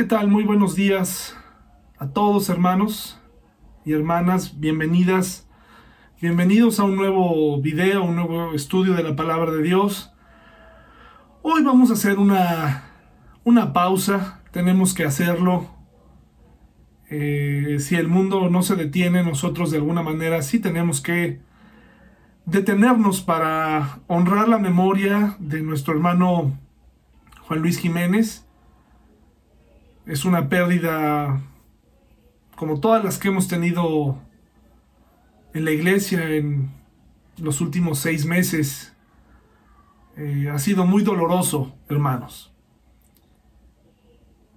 ¿Qué tal? Muy buenos días a todos hermanos y hermanas. Bienvenidas, bienvenidos a un nuevo video, un nuevo estudio de la palabra de Dios. Hoy vamos a hacer una, una pausa. Tenemos que hacerlo. Eh, si el mundo no se detiene, nosotros de alguna manera sí tenemos que detenernos para honrar la memoria de nuestro hermano Juan Luis Jiménez es una pérdida como todas las que hemos tenido en la iglesia en los últimos seis meses. Eh, ha sido muy doloroso, hermanos.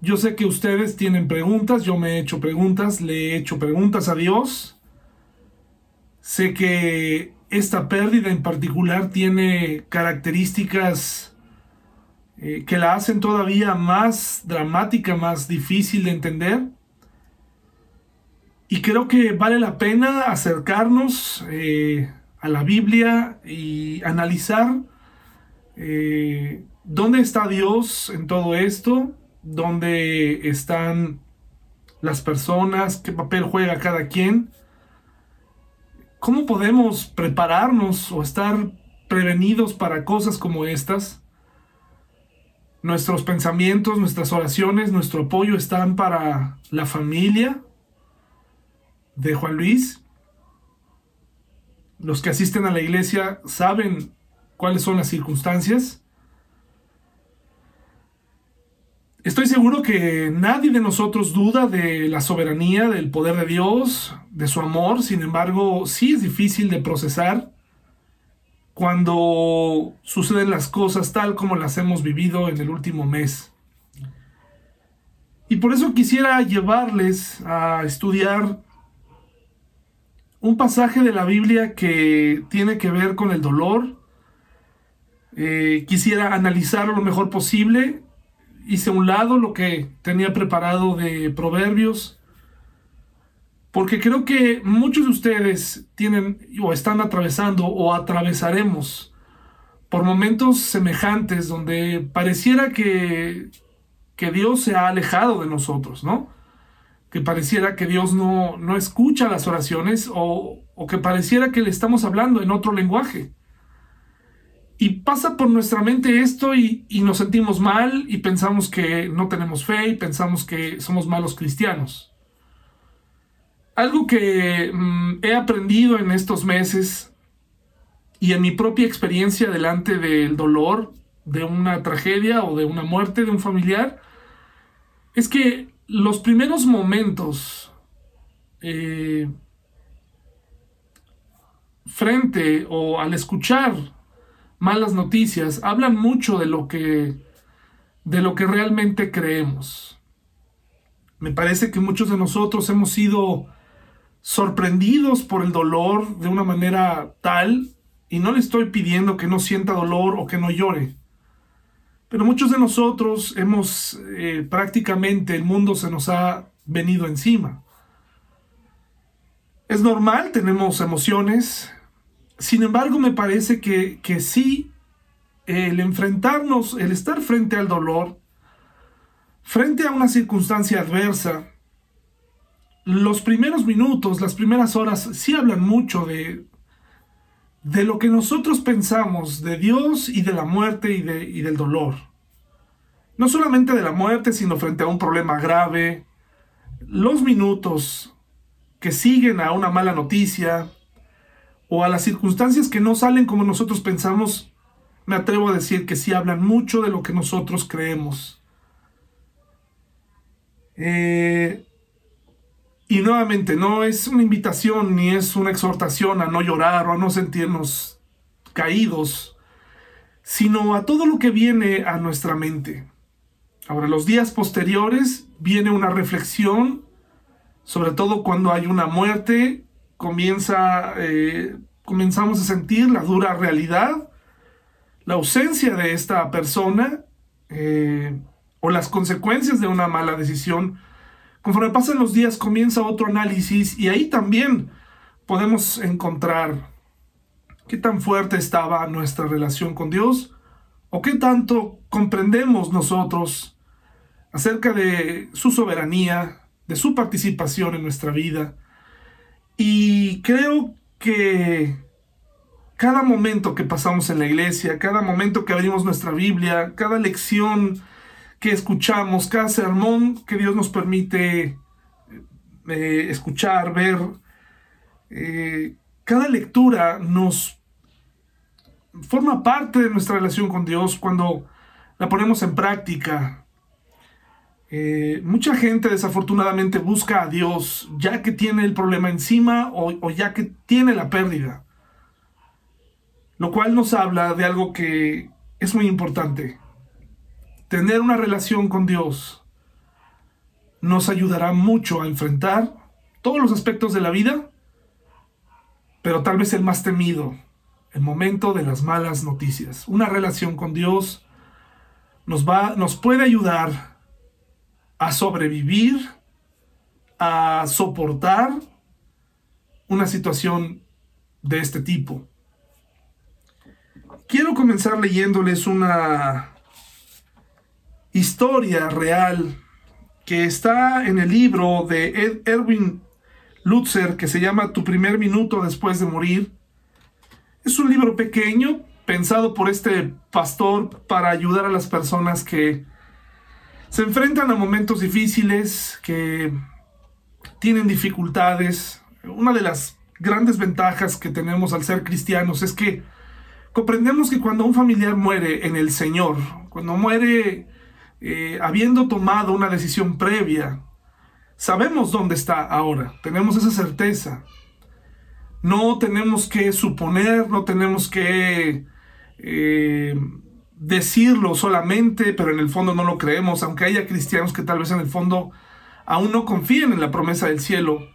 Yo sé que ustedes tienen preguntas, yo me he hecho preguntas, le he hecho preguntas a Dios. Sé que esta pérdida en particular tiene características eh, que la hacen todavía más dramática, más difícil de entender. Y creo que vale la pena acercarnos eh, a la Biblia y analizar eh, dónde está Dios en todo esto, dónde están las personas, qué papel juega cada quien, cómo podemos prepararnos o estar prevenidos para cosas como estas. Nuestros pensamientos, nuestras oraciones, nuestro apoyo están para la familia de Juan Luis. Los que asisten a la iglesia saben cuáles son las circunstancias. Estoy seguro que nadie de nosotros duda de la soberanía, del poder de Dios, de su amor. Sin embargo, sí es difícil de procesar cuando suceden las cosas tal como las hemos vivido en el último mes. Y por eso quisiera llevarles a estudiar un pasaje de la Biblia que tiene que ver con el dolor. Eh, quisiera analizarlo lo mejor posible. Hice un lado lo que tenía preparado de proverbios porque creo que muchos de ustedes tienen o están atravesando o atravesaremos por momentos semejantes donde pareciera que, que Dios se ha alejado de nosotros, ¿no? Que pareciera que Dios no, no escucha las oraciones o, o que pareciera que le estamos hablando en otro lenguaje. Y pasa por nuestra mente esto y, y, nos sentimos mal y pensamos que no tenemos fe y pensamos que somos malos cristianos. Algo que mm, he aprendido en estos meses y en mi propia experiencia delante del dolor de una tragedia o de una muerte de un familiar, es que los primeros momentos eh, frente o al escuchar malas noticias hablan mucho de lo que de lo que realmente creemos. Me parece que muchos de nosotros hemos sido sorprendidos por el dolor de una manera tal, y no le estoy pidiendo que no sienta dolor o que no llore, pero muchos de nosotros hemos eh, prácticamente, el mundo se nos ha venido encima. Es normal, tenemos emociones, sin embargo me parece que, que sí, el enfrentarnos, el estar frente al dolor, frente a una circunstancia adversa, los primeros minutos, las primeras horas, sí hablan mucho de, de lo que nosotros pensamos de Dios y de la muerte y, de, y del dolor. No solamente de la muerte, sino frente a un problema grave. Los minutos que siguen a una mala noticia o a las circunstancias que no salen como nosotros pensamos, me atrevo a decir que sí hablan mucho de lo que nosotros creemos. Eh, y nuevamente, no es una invitación ni es una exhortación a no llorar o a no sentirnos caídos, sino a todo lo que viene a nuestra mente. Ahora, los días posteriores viene una reflexión, sobre todo cuando hay una muerte, comienza, eh, comenzamos a sentir la dura realidad, la ausencia de esta persona eh, o las consecuencias de una mala decisión Conforme pasan los días comienza otro análisis y ahí también podemos encontrar qué tan fuerte estaba nuestra relación con Dios o qué tanto comprendemos nosotros acerca de su soberanía, de su participación en nuestra vida. Y creo que cada momento que pasamos en la iglesia, cada momento que abrimos nuestra Biblia, cada lección que escuchamos, cada sermón que Dios nos permite eh, escuchar, ver, eh, cada lectura nos forma parte de nuestra relación con Dios cuando la ponemos en práctica, eh, mucha gente desafortunadamente busca a Dios ya que tiene el problema encima o, o ya que tiene la pérdida. Lo cual nos habla de algo que es muy importante. Tener una relación con Dios nos ayudará mucho a enfrentar todos los aspectos de la vida, pero tal vez el más temido, el momento de las malas noticias. Una relación con Dios nos va nos puede ayudar a sobrevivir, a soportar una situación de este tipo. Quiero comenzar leyéndoles una historia real que está en el libro de Erwin Lutzer que se llama Tu primer minuto después de morir. Es un libro pequeño pensado por este pastor para ayudar a las personas que se enfrentan a momentos difíciles, que tienen dificultades. Una de las grandes ventajas que tenemos al ser cristianos es que comprendemos que cuando un familiar muere en el Señor, cuando muere eh, habiendo tomado una decisión previa, sabemos dónde está ahora, tenemos esa certeza. No tenemos que suponer, no tenemos que eh, decirlo solamente, pero en el fondo no lo creemos, aunque haya cristianos que tal vez en el fondo aún no confíen en la promesa del cielo.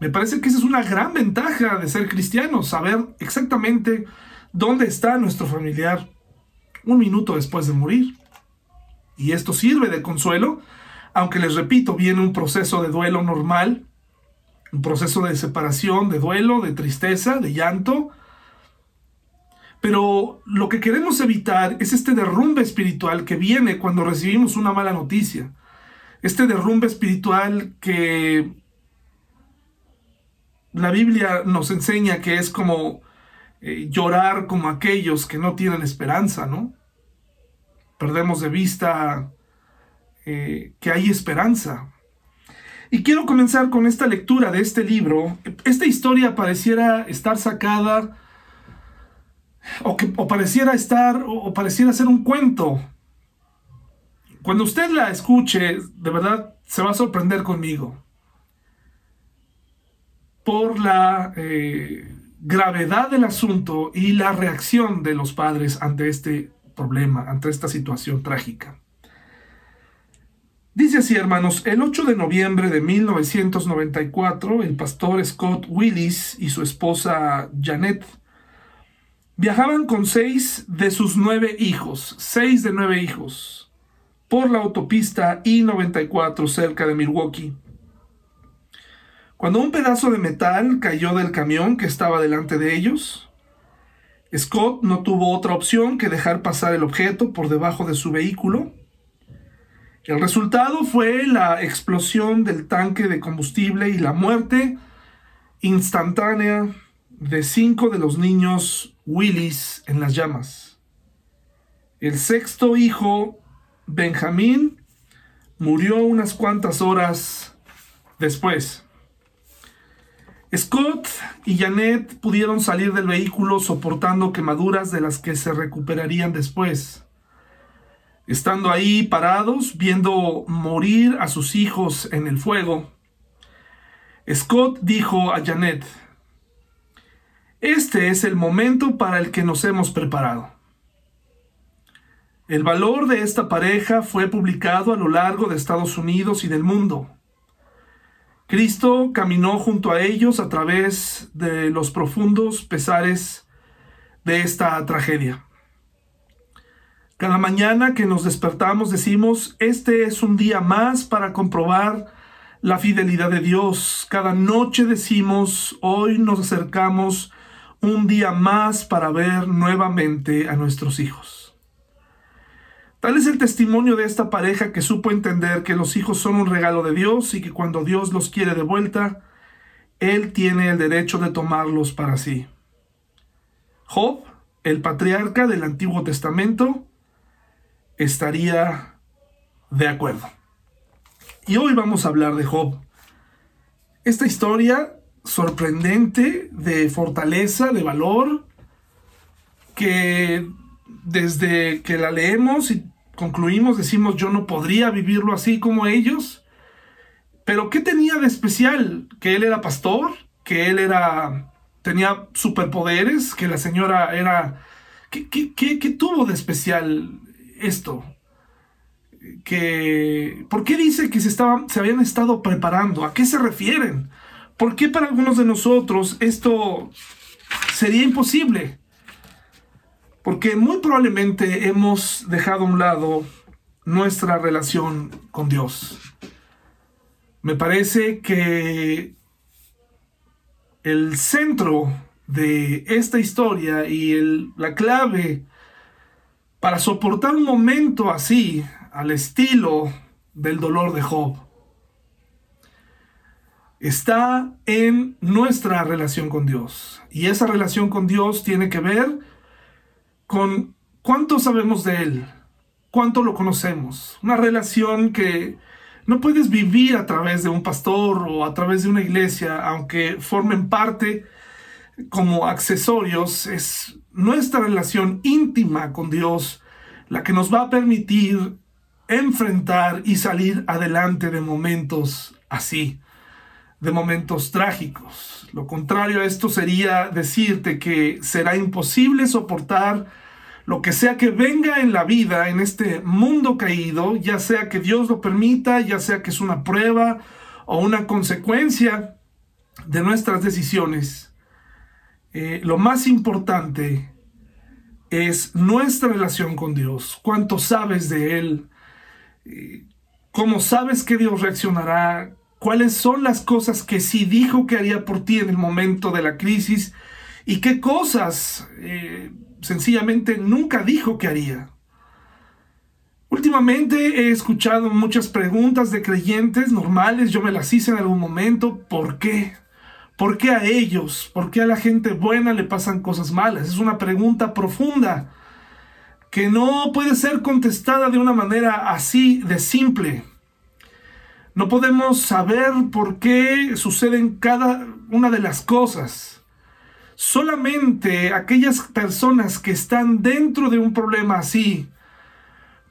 Me parece que esa es una gran ventaja de ser cristianos, saber exactamente dónde está nuestro familiar un minuto después de morir. Y esto sirve de consuelo, aunque les repito, viene un proceso de duelo normal, un proceso de separación, de duelo, de tristeza, de llanto, pero lo que queremos evitar es este derrumbe espiritual que viene cuando recibimos una mala noticia. Este derrumbe espiritual que la Biblia nos enseña que es como eh, llorar como aquellos que no tienen esperanza, ¿no? Perdemos de vista eh, que hay esperanza. Y quiero comenzar con esta lectura de este libro. Esta historia pareciera estar sacada o que pareciera estar o, pareciera ser un cuento. Cuando usted la escuche, de verdad se va a sorprender conmigo por la eh, gravedad del asunto y la reacción de los padres ante este problema, ante esta situación trágica. Dice así, hermanos, el 8 de noviembre de 1994, el pastor Scott Willis y su esposa Janet Viajaban con seis de sus nueve hijos, seis de nueve hijos, por la autopista I-94 cerca de Milwaukee. Cuando un pedazo de metal cayó del camión que estaba delante de ellos, Scott no tuvo otra opción que dejar pasar el objeto por debajo de su vehículo. El resultado fue la explosión del tanque de combustible y la muerte instantánea de cinco de los niños Willis en las llamas. El sexto hijo, Benjamín, murió unas cuantas horas después. Scott y Janet pudieron salir del vehículo soportando quemaduras de las que se recuperarían después. Estando ahí parados, viendo morir a sus hijos en el fuego, Scott dijo a Janet, este es el momento para el que nos hemos preparado. El valor de esta pareja fue publicado a lo largo de Estados Unidos y del mundo. Cristo caminó junto a ellos a través de los profundos pesares de esta tragedia. Cada mañana que nos despertamos decimos, este es un día más para comprobar la fidelidad de Dios. Cada noche decimos, hoy nos acercamos un día más para ver nuevamente a nuestros hijos. Tal es el testimonio de esta pareja que supo entender que los hijos son un regalo de Dios y que cuando Dios los quiere de vuelta, Él tiene el derecho de tomarlos para sí. Job, el patriarca del Antiguo Testamento, estaría de acuerdo. Y hoy vamos a hablar de Job. Esta historia sorprendente de fortaleza, de valor, que desde que la leemos y concluimos decimos yo no podría vivirlo así como ellos. Pero ¿qué tenía de especial? Que él era pastor, que él era tenía superpoderes, que la señora era ¿Qué, qué tuvo de especial esto? Que, ¿Por qué dice que se, estaban, se habían estado preparando? ¿A qué se refieren? ¿Por qué para algunos de nosotros esto sería imposible? Porque muy probablemente hemos dejado a un lado nuestra relación con Dios. Me parece que el centro de esta historia y la clave para soportar un momento así, al estilo del dolor de Job, está en nuestra relación con Dios. Y esa relación con Dios tiene que ver con cuánto sabemos de Él, cuánto lo conocemos. Una relación que no puedes vivir a través de un pastor o a través de una iglesia, aunque formen parte como accesorios. Es nuestra relación íntima con Dios la que nos va a permitir enfrentar y salir adelante de momentos así de momentos trágicos. Lo contrario a esto sería decirte que será imposible soportar lo que sea que venga en la vida, en este mundo caído, ya sea que Dios lo permita, ya sea que es una prueba o una consecuencia de nuestras decisiones. Eh, lo más importante es nuestra relación con Dios, cuánto sabes de Él, eh, cómo sabes que Dios reaccionará, cuáles son las cosas que sí dijo que haría por ti en el momento de la crisis y qué cosas eh, sencillamente nunca dijo que haría. Últimamente he escuchado muchas preguntas de creyentes normales, yo me las hice en algún momento, ¿por qué? ¿Por qué a ellos? ¿Por qué a la gente buena le pasan cosas malas? Es una pregunta profunda que no puede ser contestada de una manera así de simple. No podemos saber por qué suceden cada una de las cosas. Solamente aquellas personas que están dentro de un problema así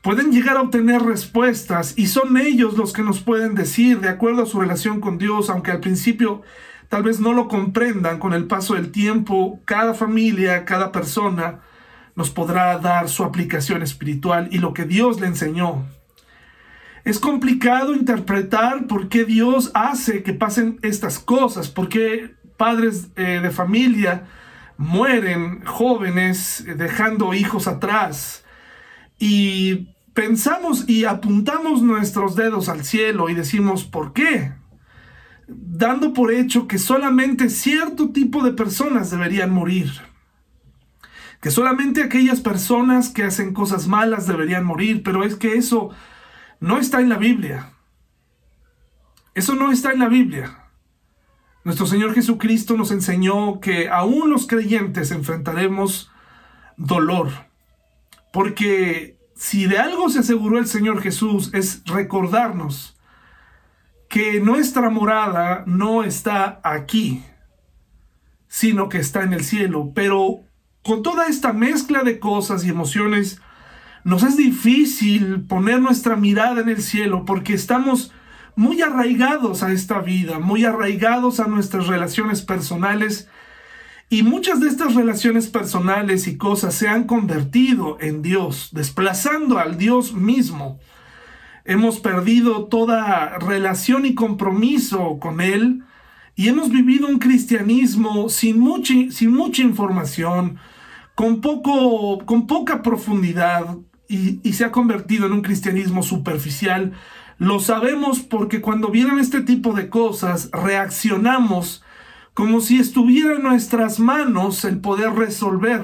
pueden llegar a obtener respuestas y son ellos los que nos pueden decir, de acuerdo a su relación con Dios, aunque al principio tal vez no lo comprendan con el paso del tiempo, cada familia, cada persona nos podrá dar su aplicación espiritual y lo que Dios le enseñó. Es complicado interpretar por qué Dios hace que pasen estas cosas, por qué padres eh, de familia mueren jóvenes eh, dejando hijos atrás. Y pensamos y apuntamos nuestros dedos al cielo y decimos, ¿por qué? Dando por hecho que solamente cierto tipo de personas deberían morir. Que solamente aquellas personas que hacen cosas malas deberían morir, pero es que eso no está en la Biblia. Eso no está en la Biblia. Nuestro Señor Jesucristo nos enseñó que aún los creyentes enfrentaremos dolor. Porque si de algo se aseguró el Señor Jesús es recordarnos que nuestra morada no está aquí, sino que está en el cielo. Pero con toda esta mezcla de cosas y emociones, nos es difícil poner nuestra mirada en el cielo porque estamos muy arraigados a esta vida, muy arraigados a nuestras relaciones personales y muchas de estas relaciones personales y cosas se han convertido en Dios, desplazando al Dios mismo. Hemos perdido toda relación y compromiso con Él y hemos vivido un cristianismo sin mucha, sin mucha información, con, poco, con poca profundidad, y, se ha convertido en un cristianismo superficial. Lo sabemos porque cuando vienen este tipo de cosas reaccionamos como si estuviera en nuestras manos el poder resolver.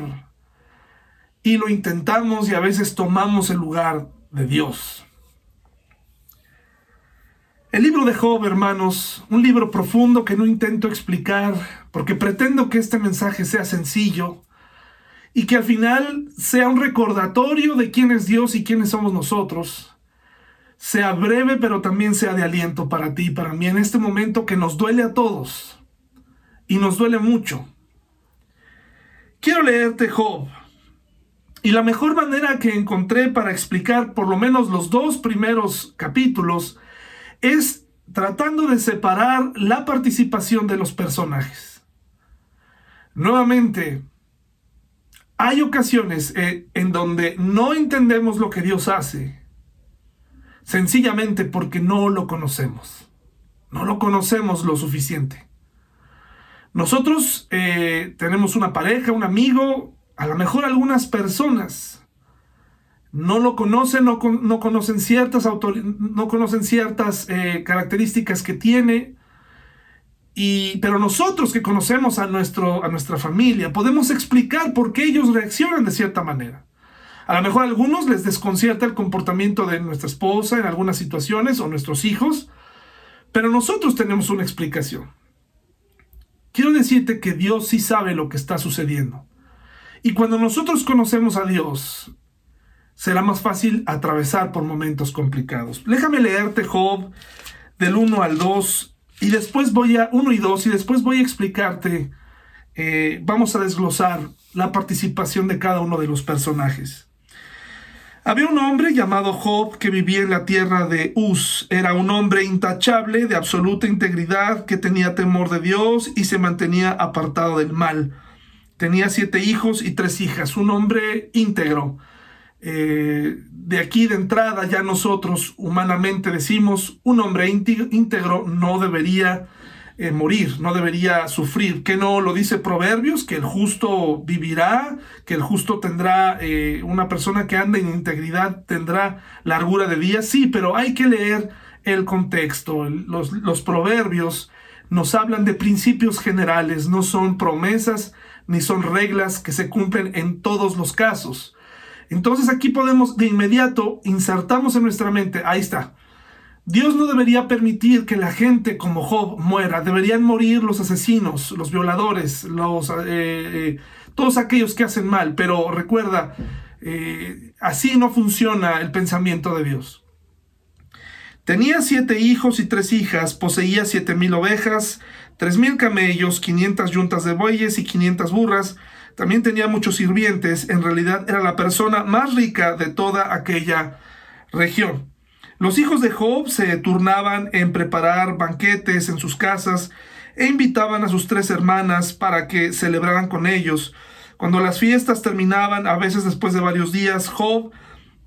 Y lo intentamos y a veces tomamos el lugar de Dios. El libro de Job, hermanos, un libro profundo que no intento explicar porque pretendo que este mensaje sea sencillo y que al final sea un recordatorio de quién es Dios y quiénes somos nosotros. Sea breve, pero también sea de aliento para ti y para mí en este momento que nos duele a todos y nos duele mucho. Quiero leerte Job. Y la mejor manera que encontré para explicar por lo menos los dos primeros capítulos es tratando de separar la participación de los personajes. Nuevamente, hay ocasiones eh, en donde no entendemos lo que Dios hace, sencillamente porque no lo conocemos. No lo conocemos lo suficiente. Nosotros eh, tenemos una pareja, un amigo, a lo mejor algunas personas no lo conocen, no, no conocen ciertas, no conocen ciertas eh, características que tiene, y, pero nosotros que conocemos a, nuestro, a nuestra familia podemos explicar por qué ellos reaccionan de cierta manera. A lo mejor a algunos les desconcierta el comportamiento de nuestra esposa en algunas situaciones o nuestros hijos, pero nosotros tenemos una explicación. Quiero decirte que Dios sí sabe lo que está sucediendo. Y cuando nosotros conocemos a Dios, será más fácil atravesar por momentos complicados. Déjame leerte Job del 1 al 2 y después voy a 1 y 2 y después voy a explicarte, eh, vamos a desglosar la participación de cada uno de los personajes. Había un hombre llamado Job que vivía en la tierra de Uz. Era un hombre intachable, de absoluta integridad, que tenía temor de Dios y se mantenía apartado del mal. Tenía siete hijos y tres hijas, un hombre íntegro. Eh, de aquí de entrada ya nosotros humanamente decimos, un hombre íntegro no debería eh, morir, no debería sufrir. Que no lo dice Proverbios, que el justo vivirá, que el justo tendrá, eh, una persona que anda en integridad tendrá largura de días. Sí, pero hay que leer el contexto. Los, los proverbios nos hablan de principios generales, no son promesas ni son reglas que se cumplen en todos los casos. Entonces aquí podemos de inmediato insertamos en nuestra mente, ahí está, Dios no debería permitir que la gente como Job muera. Deberían morir los asesinos, los violadores, los, eh, eh, todos aquellos que hacen mal. Pero recuerda, eh, así no funciona el pensamiento de Dios. Tenía siete hijos y tres hijas, poseía siete mil ovejas, tres mil camellos, quinientas yuntas de bueyes y quinientas burras. También tenía muchos sirvientes. En realidad era la persona más rica de toda aquella región. Los hijos de Job se turnaban en preparar banquetes en sus casas e invitaban a sus tres hermanas para que celebraran con ellos. Cuando las fiestas terminaban, a veces después de varios días, Job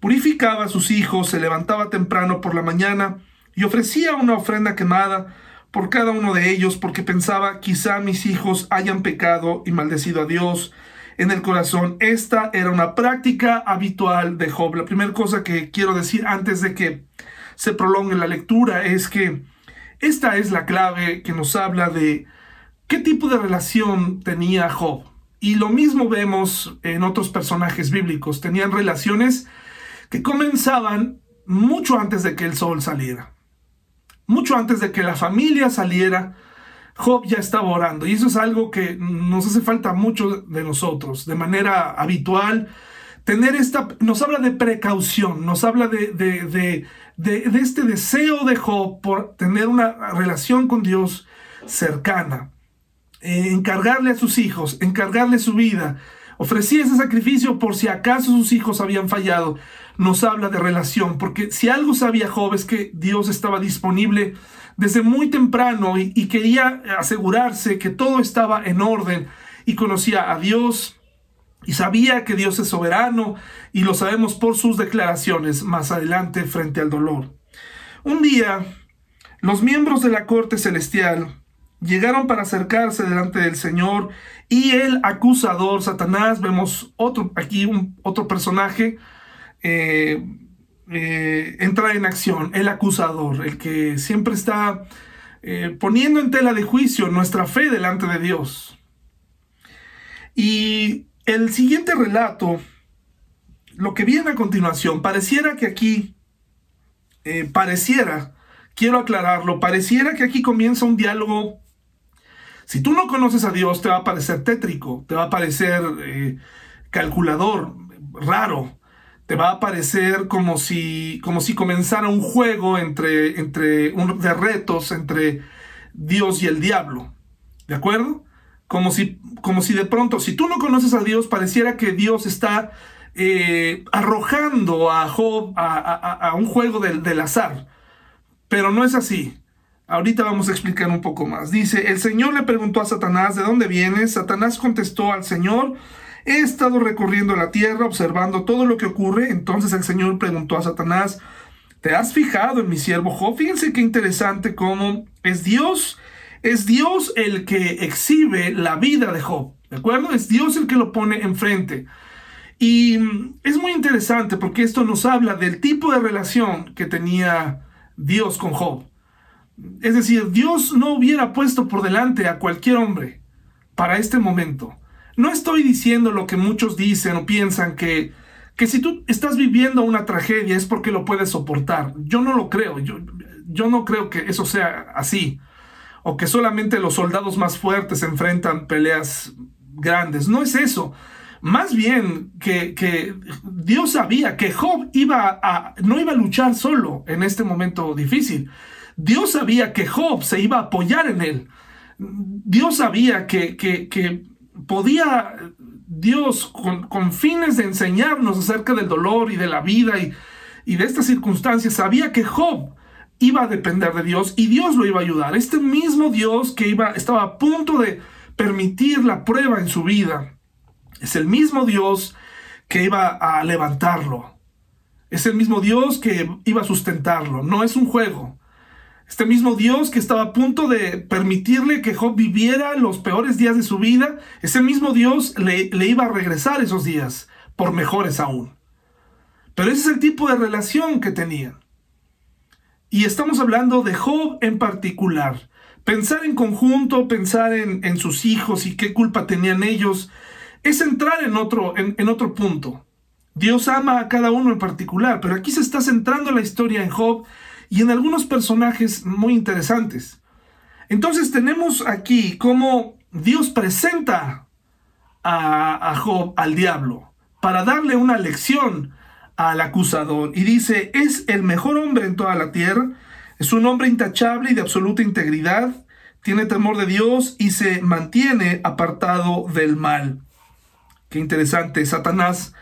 purificaba a sus hijos, se levantaba temprano por la mañana y ofrecía una ofrenda quemada por cada uno de ellos porque pensaba quizá mis hijos hayan pecado y maldecido a Dios en el corazón. Esta era una práctica habitual de Job. La primera cosa que quiero decir antes de que se prolongue la lectura es que esta es la clave que nos habla de qué tipo de relación tenía Job. Y lo mismo vemos en otros personajes bíblicos. Tenían relaciones que comenzaban mucho antes de que el sol saliera. Mucho antes de que la familia saliera, Job ya estaba orando. Y eso es algo que nos hace falta mucho de nosotros. De manera habitual, tener esta, nos habla de precaución, nos habla de, de de, este deseo de Job por tener una relación con Dios cercana, eh, encargarle a sus hijos, encargarle su vida, ofrecía ese sacrificio por si acaso sus hijos habían fallado. Nos habla de relación, porque si algo sabía Job es que Dios estaba disponible desde muy temprano y, y quería asegurarse que todo estaba en orden y conocía a Dios, y sabía que Dios es soberano y lo sabemos por sus declaraciones más adelante frente al dolor. Un día, los miembros de la corte celestial llegaron para acercarse delante del Señor y el acusador, Satanás, vemos otro, aquí un, otro personaje, eh, eh, entra en acción, el acusador, el que siempre está eh, poniendo en tela de juicio nuestra fe delante de Dios. Y el siguiente relato lo que viene a continuación, pareciera que aquí, pareciera, quiero aclararlo, pareciera que aquí comienza un diálogo. Si tú no conoces a Dios, te va a parecer tétrico, te va a parecer calculador, raro, te va a parecer como si, como si comenzara un juego entre, entre un, de retos entre Dios y el diablo. ¿De acuerdo? Como si, como si de pronto, si tú no conoces a Dios, pareciera que Dios está eh, arrojando a Job a, un juego del, del azar. Pero no es así. Ahorita vamos a explicar un poco más. Dice, el Señor le preguntó a Satanás, ¿de dónde vienes? Satanás contestó al Señor, he estado recorriendo la tierra, observando todo lo que ocurre. Entonces el Señor preguntó a Satanás, ¿te has fijado en mi siervo Job? Fíjense qué interesante cómo es Dios es Dios el que exhibe la vida de Job, ¿de acuerdo? Es Dios el que lo pone enfrente. Y es muy interesante porque esto nos habla del tipo de relación que tenía Dios con Job. Es decir, Dios no hubiera puesto por delante a cualquier hombre para este momento. No estoy diciendo lo que muchos dicen o piensan que, que si tú estás viviendo una tragedia es porque lo puedes soportar. Yo no lo creo. Yo, yo no creo que eso sea así o que solamente los soldados más fuertes enfrentan peleas grandes. No es eso. Más bien que, Dios sabía que Job iba a, no iba a luchar solo en este momento difícil. Dios sabía que Job se iba a apoyar en él. Dios sabía que, que, podía Dios con, fines de enseñarnos acerca del dolor y de la vida y, y de estas circunstancias, sabía que Job iba a depender de Dios y Dios lo iba a ayudar. Este mismo Dios que iba, estaba a punto de permitir la prueba en su vida, es el mismo Dios que iba a levantarlo. Es el mismo Dios que iba a sustentarlo. No es un juego. Este mismo Dios que estaba a punto de permitirle que Job viviera los peores días de su vida, ese mismo Dios le, iba a regresar esos días, por mejores aún. Pero ese es el tipo de relación que tenían. Y estamos hablando de Job en particular. Pensar en conjunto, pensar en, sus hijos y qué culpa tenían ellos, es entrar en otro, en, en otro punto. Dios ama a cada uno en particular, pero aquí se está centrando la historia en Job y en algunos personajes muy interesantes. Entonces tenemos aquí cómo Dios presenta a, Job al diablo para darle una lección al acusador y dice, es el mejor hombre en toda la tierra, es un hombre intachable y de absoluta integridad, tiene temor de Dios y se mantiene apartado del mal. Qué interesante, Satanás,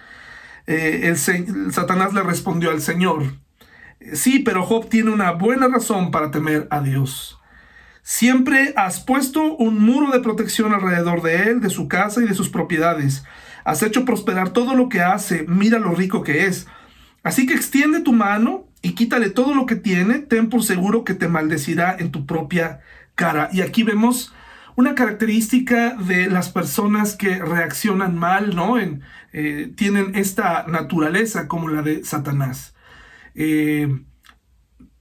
eh, el, Satanás le respondió al Señor, sí, pero Job tiene una buena razón para temer a Dios. Siempre has puesto un muro de protección alrededor de él, de su casa y de sus propiedades. Has hecho prosperar todo lo que hace, mira lo rico que es. Así que extiende tu mano y quítale todo lo que tiene, ten por seguro que te maldecirá en tu propia cara. Y aquí vemos una característica de las personas que reaccionan mal, ¿no? Eh, tienen esta naturaleza como la de Satanás. Eh,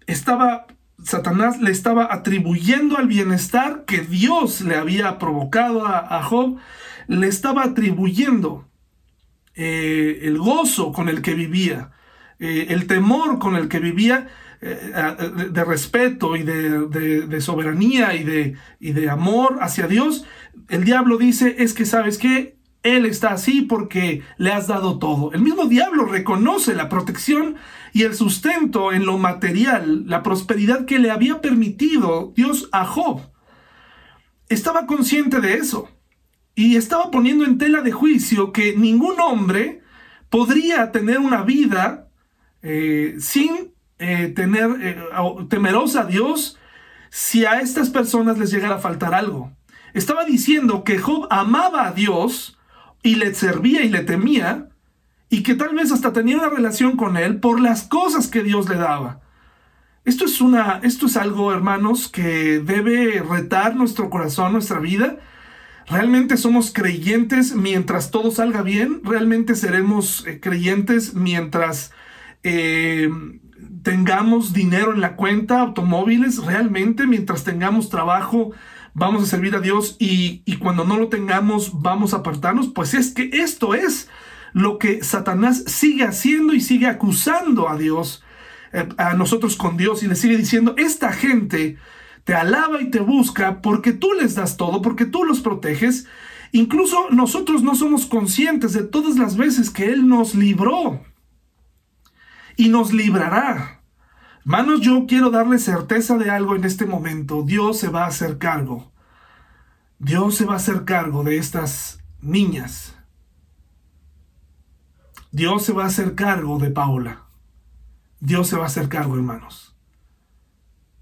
estaba, Satanás le estaba atribuyendo al bienestar que Dios le había provocado a Job le estaba atribuyendo eh, el gozo con el que vivía, eh, el temor con el que vivía de respeto y de, soberanía y de amor hacia Dios, el diablo dice, es que sabes que Él está así porque le has dado todo. El mismo diablo reconoce la protección y el sustento en lo material, la prosperidad que le había permitido Dios a Job. Estaba consciente de eso y estaba poniendo en tela de juicio que ningún hombre podría tener una vida eh, sin eh, tener eh, temerosa a Dios si a estas personas les llegara a faltar algo. Estaba diciendo que Job amaba a Dios y le servía y le temía y que tal vez hasta tenía una relación con él por las cosas que Dios le daba. Esto es una esto es algo, hermanos, que debe retar nuestro corazón, nuestra vida ¿Realmente somos creyentes mientras todo salga bien? ¿Realmente seremos eh, creyentes mientras eh, tengamos dinero en la cuenta, automóviles? ¿Realmente mientras tengamos trabajo vamos a servir a Dios y, y cuando no lo tengamos vamos a apartarnos? Pues es que esto es lo que Satanás sigue haciendo y sigue acusando a Dios, eh, a nosotros con Dios, y le sigue diciendo, esta gente te alaba y te busca porque tú les das todo, porque tú los proteges. Incluso nosotros no somos conscientes de todas las veces que Él nos libró y nos librará. Hermanos, yo quiero darle certeza de algo en este momento. Dios se va a hacer cargo. Dios se va a hacer cargo de estas niñas. Dios se va a hacer cargo de Paula. Dios se va a hacer cargo, hermanos.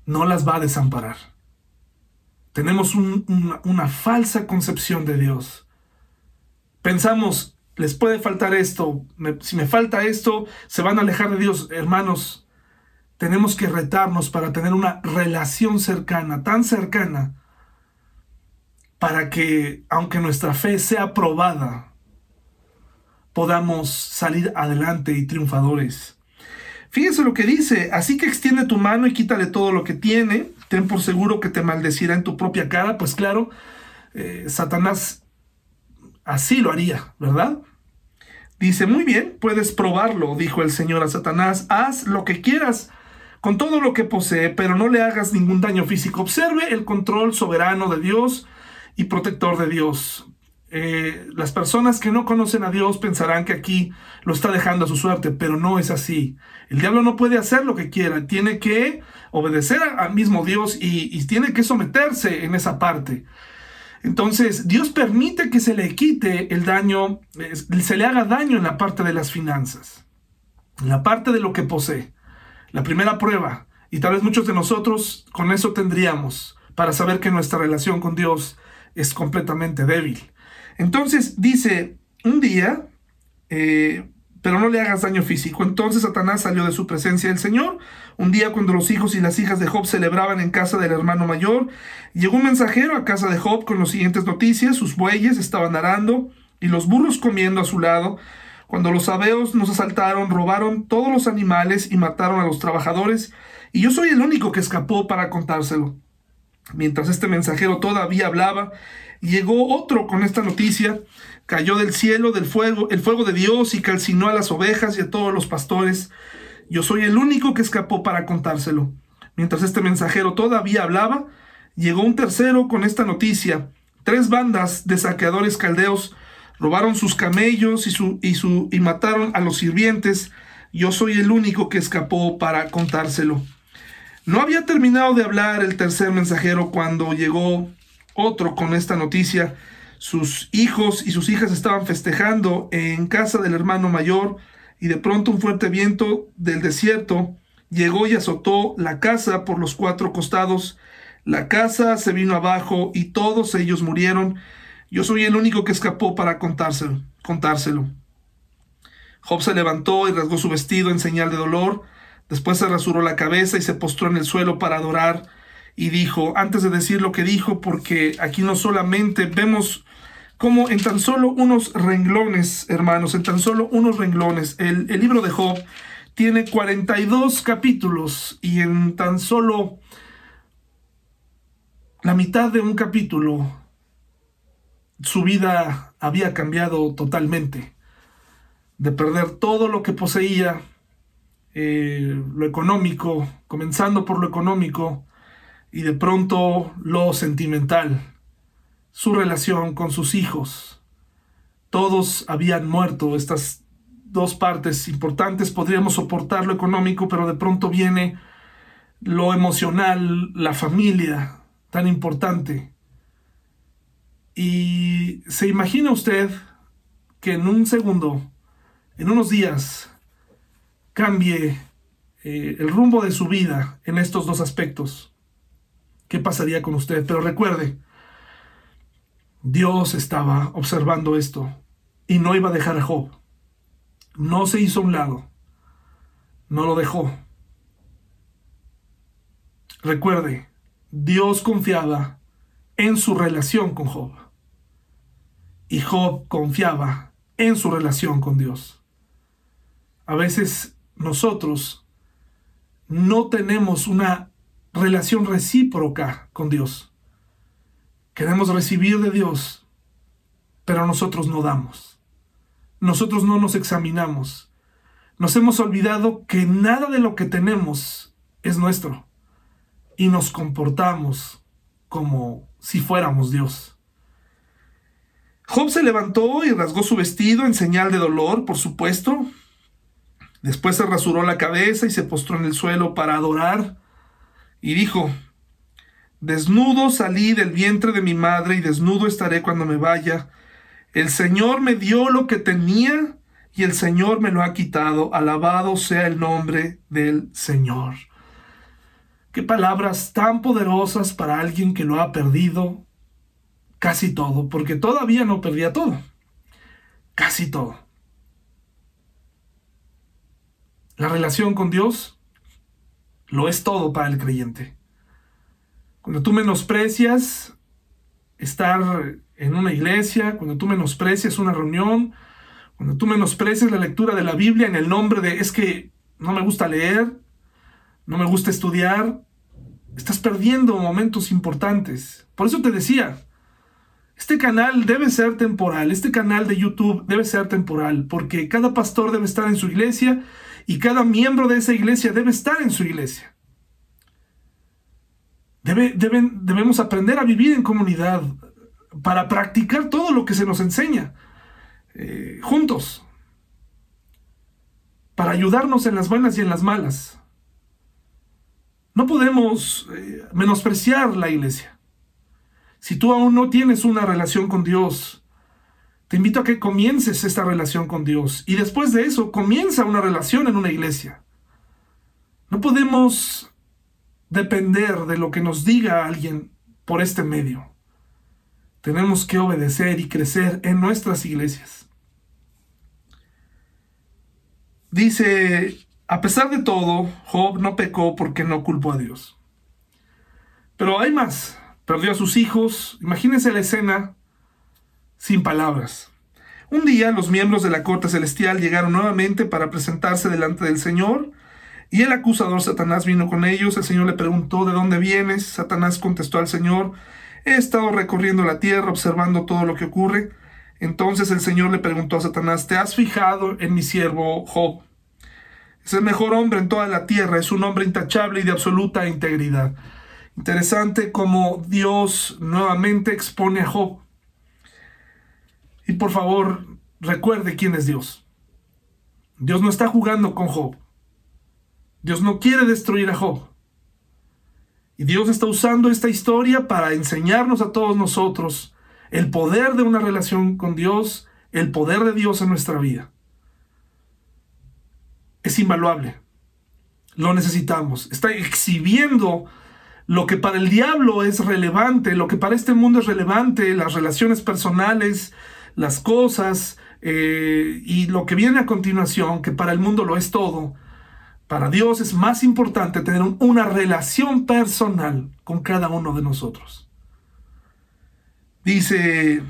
No las va a desamparar. Tenemos una, falsa concepción de Dios. Pensamos, les puede faltar esto, si me falta esto, se van a alejar de Dios. Hermanos, tenemos que retarnos para tener una relación cercana, tan cercana, para que, aunque nuestra fe sea probada, podamos salir adelante y triunfadores. Fíjese lo que dice, así que extiende tu mano y quítale todo lo que tiene, ten por seguro que te maldecirá en tu propia cara, pues claro, eh, Satanás así lo haría, ¿verdad? Dice, muy bien, puedes probarlo, dijo el Señor a Satanás, haz lo que quieras con todo lo que posee, pero no le hagas ningún daño físico. Observe el control soberano de Dios y protector de Dios. Eh, las personas que no conocen a Dios pensarán que aquí lo está dejando a su suerte, pero no es así. El diablo no puede hacer lo que quiera, tiene que obedecer al mismo Dios y, y tiene que someterse en esa parte. Entonces, Dios permite que se le quite el daño, se le haga daño en la parte de las finanzas, en la parte de lo que posee. La primera prueba, y tal vez muchos de nosotros con eso tendríamos para saber que nuestra relación con Dios es completamente débil. Entonces dice, un día, eh, pero no le hagas daño físico. Entonces Satanás salió de su presencia del Señor. Un día cuando los hijos y las hijas de Job celebraban en casa del hermano mayor, llegó un mensajero a casa de Job con las siguientes noticias. Sus bueyes estaban arando y los burros comiendo a su lado. Cuando los sabeos nos asaltaron, robaron todos los animales y mataron a los trabajadores, y yo soy el único que escapó para contárselo. Mientras este mensajero todavía hablaba, llegó otro con esta noticia, cayó del cielo del fuego, el fuego de Dios y calcinó a las ovejas y a todos los pastores. Yo soy el único que escapó para contárselo. Mientras este mensajero todavía hablaba, llegó un tercero con esta noticia. Tres bandas de saqueadores caldeos robaron sus camellos y, su, y, su, y mataron a los sirvientes. Yo soy el único que escapó para contárselo. No había terminado de hablar el tercer mensajero cuando llegó otro con esta noticia. Sus hijos y sus hijas estaban festejando en casa del hermano mayor y de pronto un fuerte viento del desierto llegó y azotó la casa por los cuatro costados. La casa se vino abajo y todos ellos murieron. Yo soy el único que escapó para contárselo. contárselo. Job se levantó y rasgó su vestido en señal de dolor. Después se rasuró la cabeza y se postró en el suelo para adorar. Y dijo, antes de decir lo que dijo, porque aquí no solamente vemos como en tan solo unos renglones, hermanos, en tan solo unos renglones, el, libro de Job tiene 42 capítulos y en tan solo la mitad de un capítulo su vida había cambiado totalmente. De perder todo lo que poseía, eh, lo económico, comenzando por lo económico, y de pronto lo sentimental su relación con sus hijos. Todos habían muerto, estas dos partes importantes, podríamos soportar lo económico, pero de pronto viene lo emocional, la familia, tan importante. Y se imagina usted que en un segundo, en unos días, cambie eh, el rumbo de su vida en estos dos aspectos. ¿Qué pasaría con usted? Pero recuerde, Dios estaba observando esto y no iba a dejar a Job. No se hizo a un lado. No lo dejó. Recuerde, Dios confiaba en su relación con Job. Y Job confiaba en su relación con Dios. A veces nosotros no tenemos una relación recíproca con Dios. Queremos recibir de Dios, pero nosotros no damos. nosotros no nos examinamos. Nos hemos olvidado que nada de lo que tenemos es nuestro y nos comportamos como si fuéramos Dios. Job se levantó y rasgó su vestido en señal de dolor, por supuesto. Después se rasuró la cabeza y se postró en el suelo para adorar y dijo, Desnudo salí del vientre de mi madre y desnudo estaré cuando me vaya. El Señor me dio lo que tenía y el Señor me lo ha quitado. Alabado sea el nombre del Señor. Qué palabras tan poderosas para alguien que lo ha perdido casi todo, porque todavía no perdía todo. Casi todo. La relación con Dios lo es todo para el creyente. Cuando tú menosprecias estar en una iglesia, cuando tú menosprecias una reunión, cuando tú menosprecias la lectura de la Biblia en el nombre de es que no me gusta leer, no me gusta estudiar, estás perdiendo momentos importantes. Por eso te decía, este canal debe ser temporal, este canal de YouTube debe ser temporal, porque cada pastor debe estar en su iglesia y cada miembro de esa iglesia debe estar en su iglesia. debemos aprender a vivir en comunidad para practicar todo lo que se nos enseña eh, juntos, para ayudarnos en las buenas y en las malas. No podemos eh, menospreciar la iglesia. Si tú aún no tienes una relación con Dios, te invito a que comiences esta relación con Dios y después de eso comienza una relación en una iglesia. No podemos depender de lo que nos diga alguien por este medio. Tenemos que obedecer y crecer en nuestras iglesias. Dice, a pesar de todo, Job no pecó porque no culpó a Dios. Pero hay más perdió a sus hijos. Imagínense la escena sin palabras. Un día los miembros de la corte celestial llegaron nuevamente para presentarse delante del Señor, y el acusador Satanás vino con ellos. El Señor le preguntó, ¿de dónde vienes? Satanás contestó al Señor, he estado recorriendo la tierra observando todo lo que ocurre. Entonces el Señor le preguntó a Satanás, ¿te has fijado en mi siervo Job? Es el mejor hombre en toda la tierra, es un hombre intachable y de absoluta integridad. Interesante como Dios nuevamente expone a Job. Y por favor, recuerde quién es Dios. Dios no está jugando con Job. Dios no quiere destruir a Job. Y Dios está usando esta historia para enseñarnos a todos nosotros el poder de una relación con Dios, el poder de Dios en nuestra vida. Es invaluable. Lo necesitamos. Está exhibiendo lo que para el diablo es relevante, lo que para este mundo es relevante, las relaciones personales, las cosas eh, y lo que viene a continuación, que para el mundo lo es todo, para Dios es más importante tener una relación personal con cada uno de nosotros. Dice,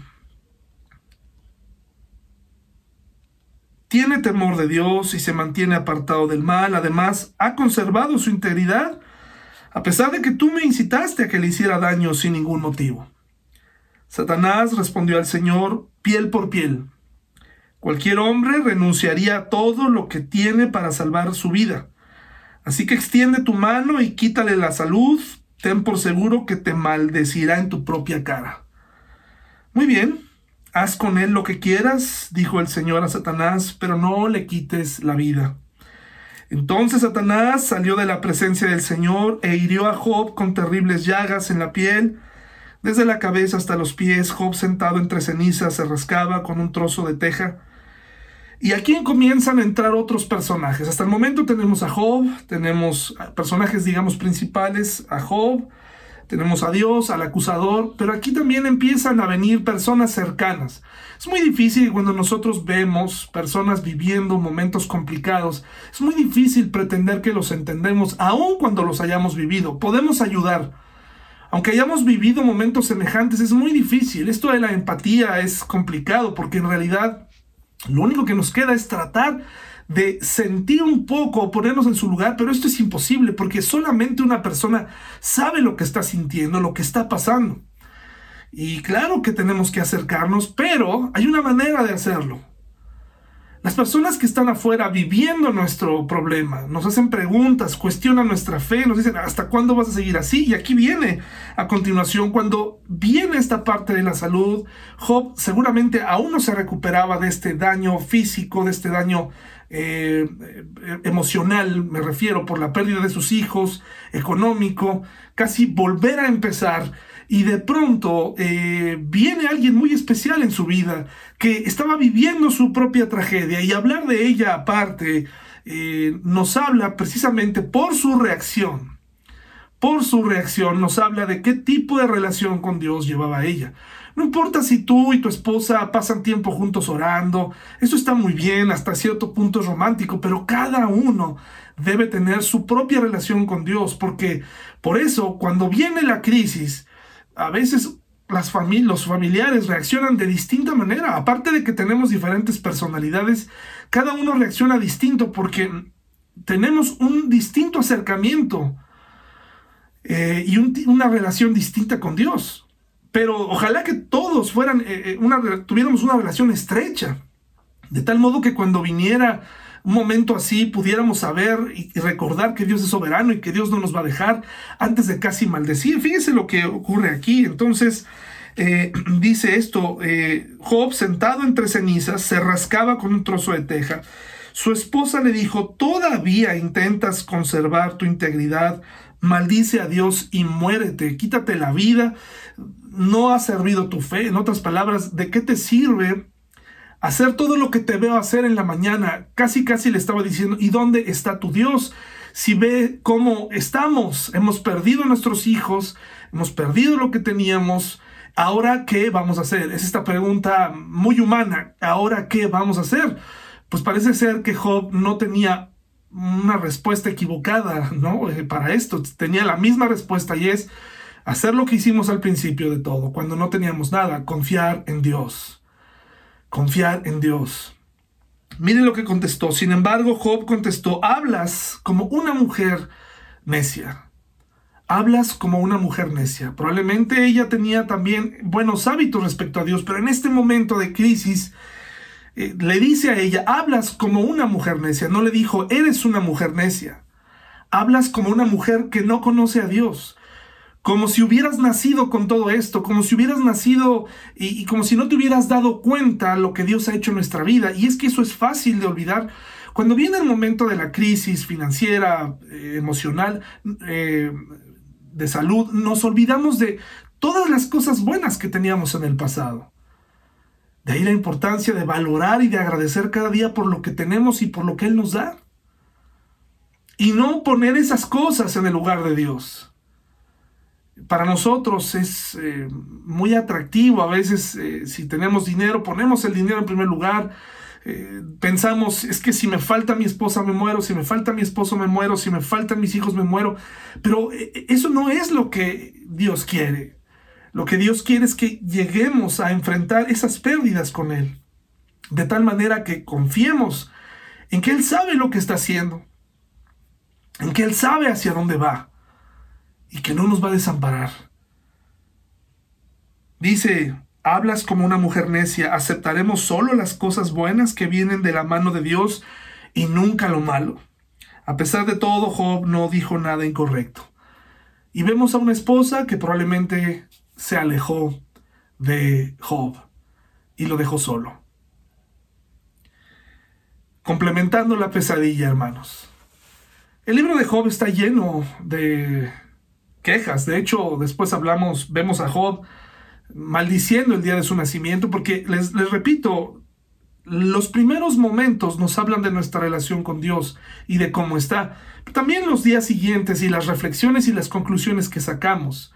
tiene temor de Dios y se mantiene apartado del mal, además ha conservado su integridad a pesar de que tú me incitaste a que le hiciera daño sin ningún motivo. Satanás respondió al Señor piel por piel. Cualquier hombre renunciaría a todo lo que tiene para salvar su vida. Así que extiende tu mano y quítale la salud, ten por seguro que te maldecirá en tu propia cara. Muy bien, haz con él lo que quieras, dijo el Señor a Satanás, pero no le quites la vida. Entonces Satanás salió de la presencia del Señor e hirió a Job con terribles llagas en la piel. Desde la cabeza hasta los pies, Job sentado entre cenizas se rascaba con un trozo de teja. Y aquí comienzan a entrar otros personajes. Hasta el momento tenemos a Job, tenemos personajes, digamos, principales, a Job, tenemos a Dios, al acusador, pero aquí también empiezan a venir personas cercanas. Es muy difícil cuando nosotros vemos personas viviendo momentos complicados, es muy difícil pretender que los entendemos, aun cuando los hayamos vivido. Podemos ayudar. Aunque hayamos vivido momentos semejantes, es muy difícil. Esto de la empatía es complicado porque en realidad lo único que nos queda es tratar de sentir un poco, ponernos en su lugar, pero esto es imposible porque solamente una persona sabe lo que está sintiendo, lo que está pasando. Y claro que tenemos que acercarnos, pero hay una manera de hacerlo. Las personas que están afuera viviendo nuestro problema nos hacen preguntas, cuestionan nuestra fe, nos dicen, ¿hasta cuándo vas a seguir así? Y aquí viene a continuación, cuando viene esta parte de la salud, Job seguramente aún no se recuperaba de este daño físico, de este daño eh, emocional, me refiero, por la pérdida de sus hijos, económico, casi volver a empezar y de pronto eh, viene alguien muy especial en su vida que estaba viviendo su propia tragedia y hablar de ella aparte eh, nos habla precisamente por su reacción. Por su reacción nos habla de qué tipo de relación con Dios llevaba ella. No importa si tú y tu esposa pasan tiempo juntos orando, eso está muy bien, hasta cierto punto es romántico, pero cada uno debe tener su propia relación con Dios, porque por eso cuando viene la crisis, a veces las los familiares reaccionan de distinta manera. Aparte de que tenemos diferentes personalidades, cada uno reacciona distinto porque tenemos un distinto acercamiento eh, y una relación distinta con Dios. Pero ojalá que todos fueran, eh, eh, tuviéramos una relación estrecha, de tal modo que cuando viniera un momento así pudiéramos saber y recordar que Dios es soberano y que Dios no nos va a dejar antes de casi maldecir. Fíjese lo que ocurre aquí. Entonces, eh, dice esto, eh, Job sentado entre cenizas se rascaba con un trozo de teja. Su esposa le dijo, todavía intentas conservar tu integridad, maldice a Dios y muérete, quítate la vida, no ha servido tu fe. En otras palabras, ¿de qué te sirve hacer todo lo que te veo hacer en la mañana. Casi, casi le estaba diciendo, ¿y dónde está tu Dios? Si ve cómo estamos, hemos perdido a nuestros hijos, hemos perdido lo que teníamos, ¿ahora qué vamos a hacer? Es esta pregunta muy humana, ¿ahora qué vamos a hacer? Pues parece ser que Job no tenía una respuesta equivocada, ¿no? Eh, para esto, tenía la misma respuesta y es hacer lo que hicimos al principio de todo, cuando no teníamos nada, confiar en Dios confiar en Dios. Miren lo que contestó. Sin embargo, Job contestó, hablas como una mujer necia. Hablas como una mujer necia. Probablemente ella tenía también buenos hábitos respecto a Dios, pero en este momento de crisis eh, le dice a ella, hablas como una mujer necia. No le dijo, eres una mujer necia. Hablas como una mujer que no conoce a Dios como si hubieras nacido con todo esto, como si hubieras nacido y, como si no te hubieras dado cuenta lo que Dios ha hecho en nuestra vida. Y es que eso es fácil de olvidar. Cuando viene el momento de la crisis financiera, eh, emocional, eh, de salud, nos olvidamos de todas las cosas buenas que teníamos en el pasado. De ahí la importancia de valorar y de agradecer cada día por lo que tenemos y por lo que Él nos da. Y no poner esas cosas en el lugar de Dios para nosotros es eh, muy atractivo. A veces, eh, si tenemos dinero, ponemos el dinero en primer lugar. Eh, pensamos, es que si me falta mi esposa me muero, si me falta mi esposo me muero, si me faltan mis hijos me muero. Pero eso no es lo que Dios quiere. Lo que Dios quiere es que lleguemos a enfrentar esas pérdidas con Él. De tal manera que confiemos en que Él sabe lo que está haciendo. En que Él sabe hacia dónde va y que no nos va a desamparar. Dice, hablas como una mujer necia, aceptaremos solo las cosas buenas que vienen de la mano de Dios y nunca lo malo. A pesar de todo, Job no dijo nada incorrecto. Y vemos a una esposa que probablemente se alejó de Job y lo dejó solo. Complementando la pesadilla, hermanos. El libro de Job está lleno de quejas. De hecho, después hablamos, vemos a Job maldiciendo el día de su nacimiento, porque les, repito, los primeros momentos nos hablan de nuestra relación con Dios y de cómo está. También los días siguientes y las reflexiones y las conclusiones que sacamos.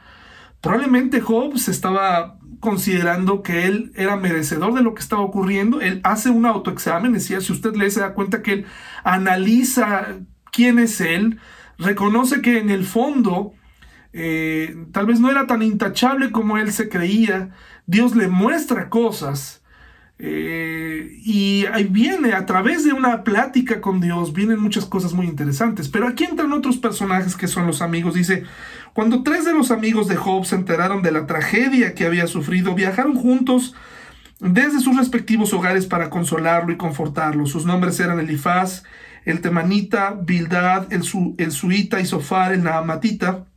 Probablemente Job se estaba considerando que él era merecedor de lo que estaba ocurriendo. Él hace un autoexamen, decía, si usted lee se da cuenta que él analiza quién es él, reconoce que en el fondo eh, tal vez no era tan intachable como él se creía, Dios le muestra cosas eh, y ahí viene, a través de una plática con Dios, vienen muchas cosas muy interesantes. Pero aquí entran otros personajes que son los amigos. Dice, cuando tres de los amigos de Job se enteraron de la tragedia que había sufrido, viajaron juntos desde sus respectivos hogares para consolarlo y confortarlo. Sus nombres eran Elifaz, el temanita, Bildad, el, su, el suita y Sofar, el naamatita.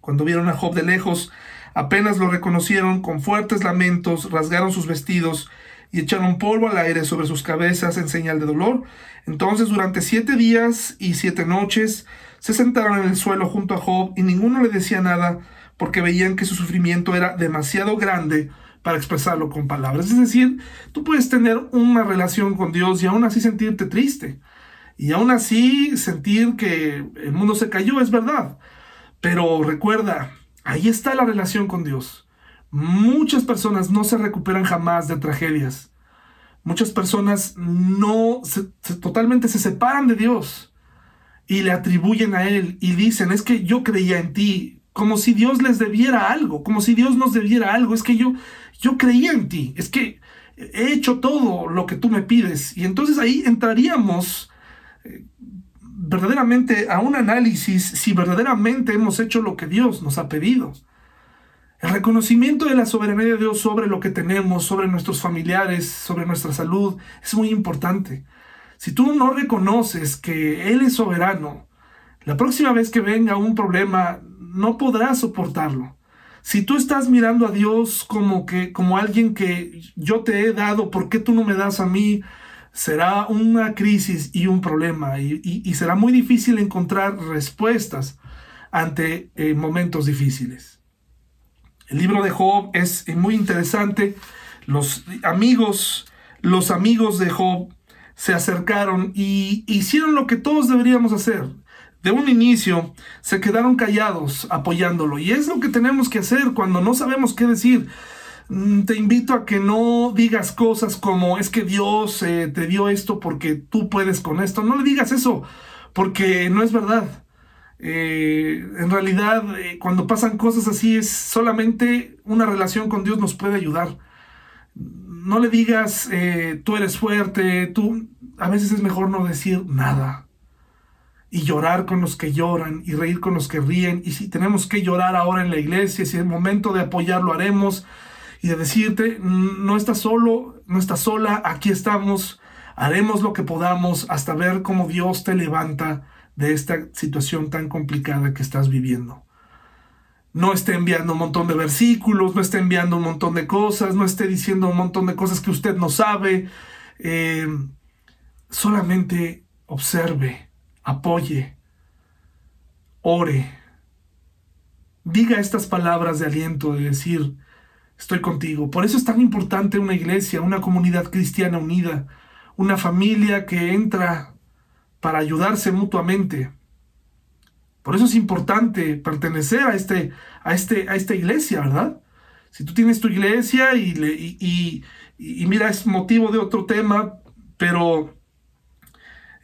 Cuando vieron a Job de lejos, apenas lo reconocieron con fuertes lamentos, rasgaron sus vestidos y echaron polvo al aire sobre sus cabezas en señal de dolor. Entonces durante siete días y siete noches se sentaron en el suelo junto a Job y ninguno le decía nada porque veían que su sufrimiento era demasiado grande para expresarlo con palabras. Es decir, tú puedes tener una relación con Dios y aún así sentirte triste. Y aún así sentir que el mundo se cayó, es verdad. Pero recuerda, ahí está la relación con Dios. Muchas personas no se recuperan jamás de tragedias. Muchas personas no totalmente se separan de Dios y le atribuyen a Él y dicen, es que yo creía en ti, como si Dios les debiera algo, como si Dios nos debiera algo, es que yo, yo creía en ti, es que he hecho todo lo que tú me pides. Y entonces ahí entraríamos eh, verdaderamente a un análisis si verdaderamente hemos hecho lo que Dios nos ha pedido. El reconocimiento de la soberanía de Dios sobre lo que tenemos, sobre nuestros familiares, sobre nuestra salud, es muy importante. Si tú no reconoces que Él es soberano, la próxima vez que venga un problema, no podrás soportarlo. Si tú estás mirando a Dios como que como alguien que yo te he dado, ¿por qué tú no me das a mí? Será una crisis y un problema y, será muy difícil encontrar respuestas ante eh, momentos difíciles. El libro de Job es muy interesante. Los amigos, los amigos de Job se acercaron y hicieron lo que todos deberíamos hacer. De un inicio se quedaron callados apoyándolo. Y es lo que tenemos que hacer cuando no sabemos qué decir. Mm, te invito a que no digas cosas como es que Dios eh, te dio esto porque tú puedes con esto. No le digas eso porque no es verdad. Eh, en realidad, eh, cuando pasan cosas así, es solamente una relación con Dios nos puede ayudar. No le digas, tú eres fuerte, tú, a veces es mejor no decir nada. Y llorar con los que lloran y reír con los que ríen. Y si tenemos que llorar ahora en la iglesia, si es el momento de apoyar, lo haremos. Y de decirte, no estás solo, no estás sola, aquí estamos, haremos lo que podamos hasta ver cómo Dios te levanta de esta situación tan complicada que estás viviendo. No esté enviando un montón de versículos, no esté enviando un montón de cosas, no esté diciendo un montón de cosas que usted no sabe. Eh, solamente observe, apoye, ore. Diga estas palabras de aliento, de decir, estoy contigo. Por eso es tan importante una iglesia, una comunidad cristiana unida, una familia que entra para ayudarse mutuamente. Por eso es importante pertenecer a, este, a, este, a esta iglesia, ¿verdad? Si tú tienes tu iglesia y, mira, es motivo de otro tema, pero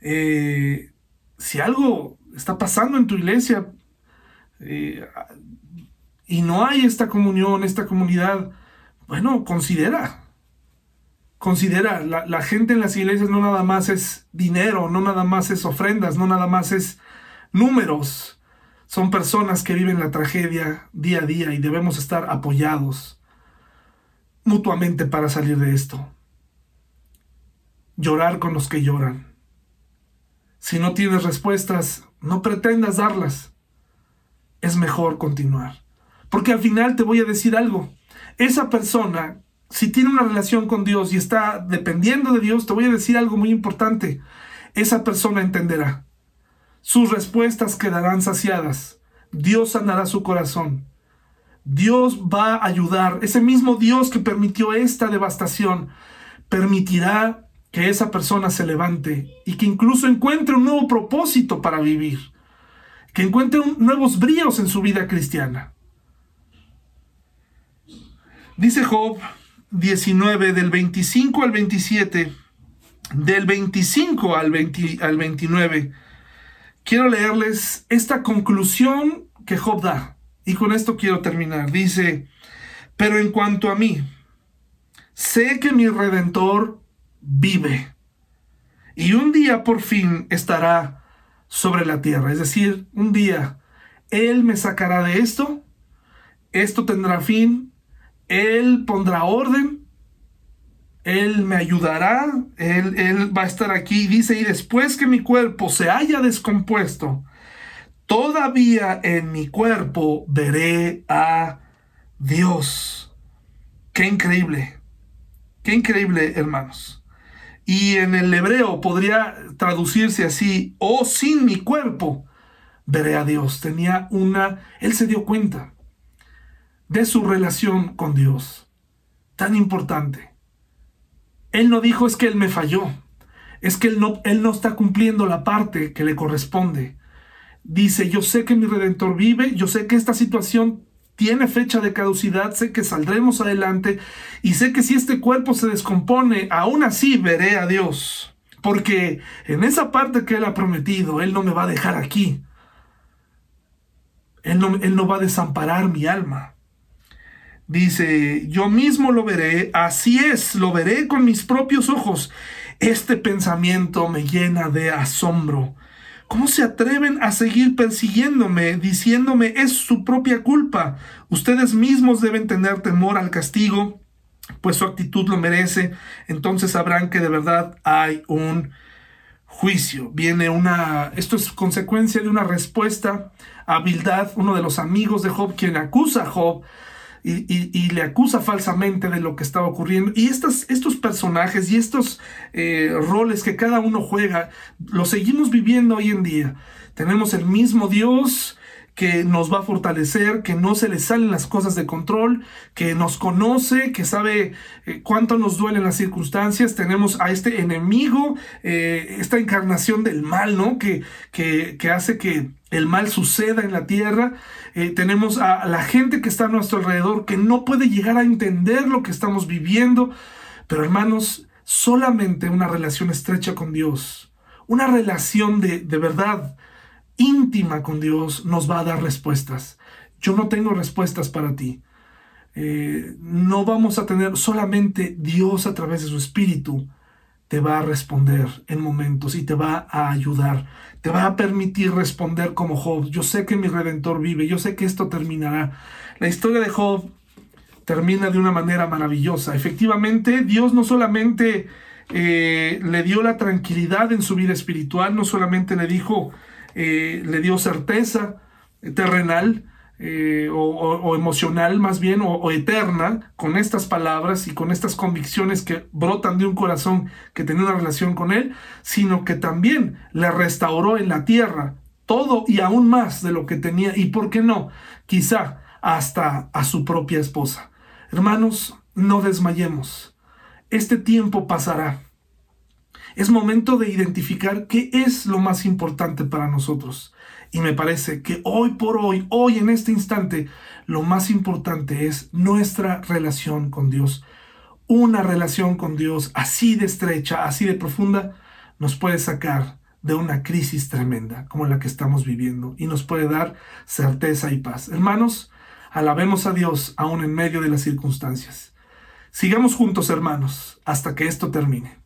eh, si algo está pasando en tu iglesia eh, y no hay esta comunión, esta comunidad, bueno, considera, Considera, la, gente en las iglesias no nada más es dinero, no nada más es ofrendas, no nada más es números. Son personas que viven la tragedia día a día y debemos estar apoyados mutuamente para salir de esto. Llorar con los que lloran. Si no tienes respuestas, no pretendas darlas. Es mejor continuar. Porque al final te voy a decir algo. Esa persona si tiene una relación con Dios y está dependiendo de Dios, te voy a decir algo muy importante. Esa persona entenderá. Sus respuestas quedarán saciadas. Dios sanará su corazón. Dios va a ayudar. Ese mismo Dios que permitió esta devastación permitirá que esa persona se levante y que incluso encuentre un nuevo propósito para vivir. Que encuentre nuevos bríos en su vida cristiana. Dice Job 19, del 25 al 27, del 25 al, 20, al 29, quiero leerles esta conclusión que Job da. Y con esto quiero terminar. Dice, pero en cuanto a mí, sé que mi redentor vive. Y un día por fin estará sobre la tierra. Es decir, un día Él me sacará de esto, esto tendrá fin, él pondrá orden Él me ayudará, él, él va a estar aquí. Dice, y después que mi cuerpo se haya descompuesto, todavía en mi cuerpo veré a Dios. Qué increíble, qué increíble, hermanos. Y en el hebreo podría traducirse así, o oh, sin mi cuerpo veré a Dios. Tenía una, él se dio cuenta de su relación con Dios, tan importante. Él no dijo es que él me falló, es que él no, él no está cumpliendo la parte que le corresponde. Dice, yo sé que mi redentor vive, yo sé que esta situación tiene fecha de caducidad, sé que saldremos adelante y sé que si este cuerpo se descompone, aún así veré a Dios. Porque en esa parte que Él ha prometido, Él no me va a dejar aquí. Él no, él no va a desamparar mi alma. Dice, yo mismo lo veré, así es, lo veré con mis propios ojos. Este pensamiento me llena de asombro. ¿Cómo se atreven a seguir persiguiéndome, diciéndome es su propia culpa? Ustedes mismos deben tener temor al castigo, pues su actitud lo merece. Entonces sabrán que de verdad hay un juicio. Viene una, esto es consecuencia de una respuesta a Bildad, uno de los amigos de Job, quien acusa a Job y, le acusa falsamente de lo que estaba ocurriendo. Y estos, estos personajes y estos eh, roles que cada uno juega, los seguimos viviendo hoy en día. Tenemos el mismo Dios que nos va a fortalecer, que no se le salen las cosas de control, que nos conoce, que sabe eh, cuánto nos duelen las circunstancias. Tenemos a este enemigo, eh, esta encarnación del mal, ¿no? Que, que, que hace que el mal suceda en la tierra. Eh, tenemos a la gente que está a nuestro alrededor que no puede llegar a entender lo que estamos viviendo. Pero hermanos, solamente una relación estrecha con Dios, una relación de, de verdad íntima con Dios nos va a dar respuestas. Yo no tengo respuestas para ti. Eh, no vamos a tener solamente Dios a través de su Espíritu te va a responder en momentos y te va a ayudar, te va a permitir responder como Job. Yo sé que mi redentor vive, yo sé que esto terminará. La historia de Job termina de una manera maravillosa. Efectivamente, Dios no solamente eh, le dio la tranquilidad en su vida espiritual, no solamente le dijo, eh, le dio certeza terrenal, eh, o, emocional más bien, o, eterna, con estas palabras y con estas convicciones que brotan de un corazón que tenía una relación con Él, sino que también le restauró en la tierra todo y aún más de lo que tenía, y por qué no, quizá hasta a su propia esposa. Hermanos, no desmayemos. Este tiempo pasará. Es momento de identificar qué es lo más importante para nosotros. Y me parece que hoy por hoy, hoy en este instante, lo más importante es nuestra relación con Dios. Una relación con Dios así de estrecha, así de profunda, nos puede sacar de una crisis tremenda como la que estamos viviendo y nos puede dar certeza y paz. Hermanos, alabemos a Dios aún en medio de las circunstancias. Sigamos juntos, hermanos, hasta que esto termine.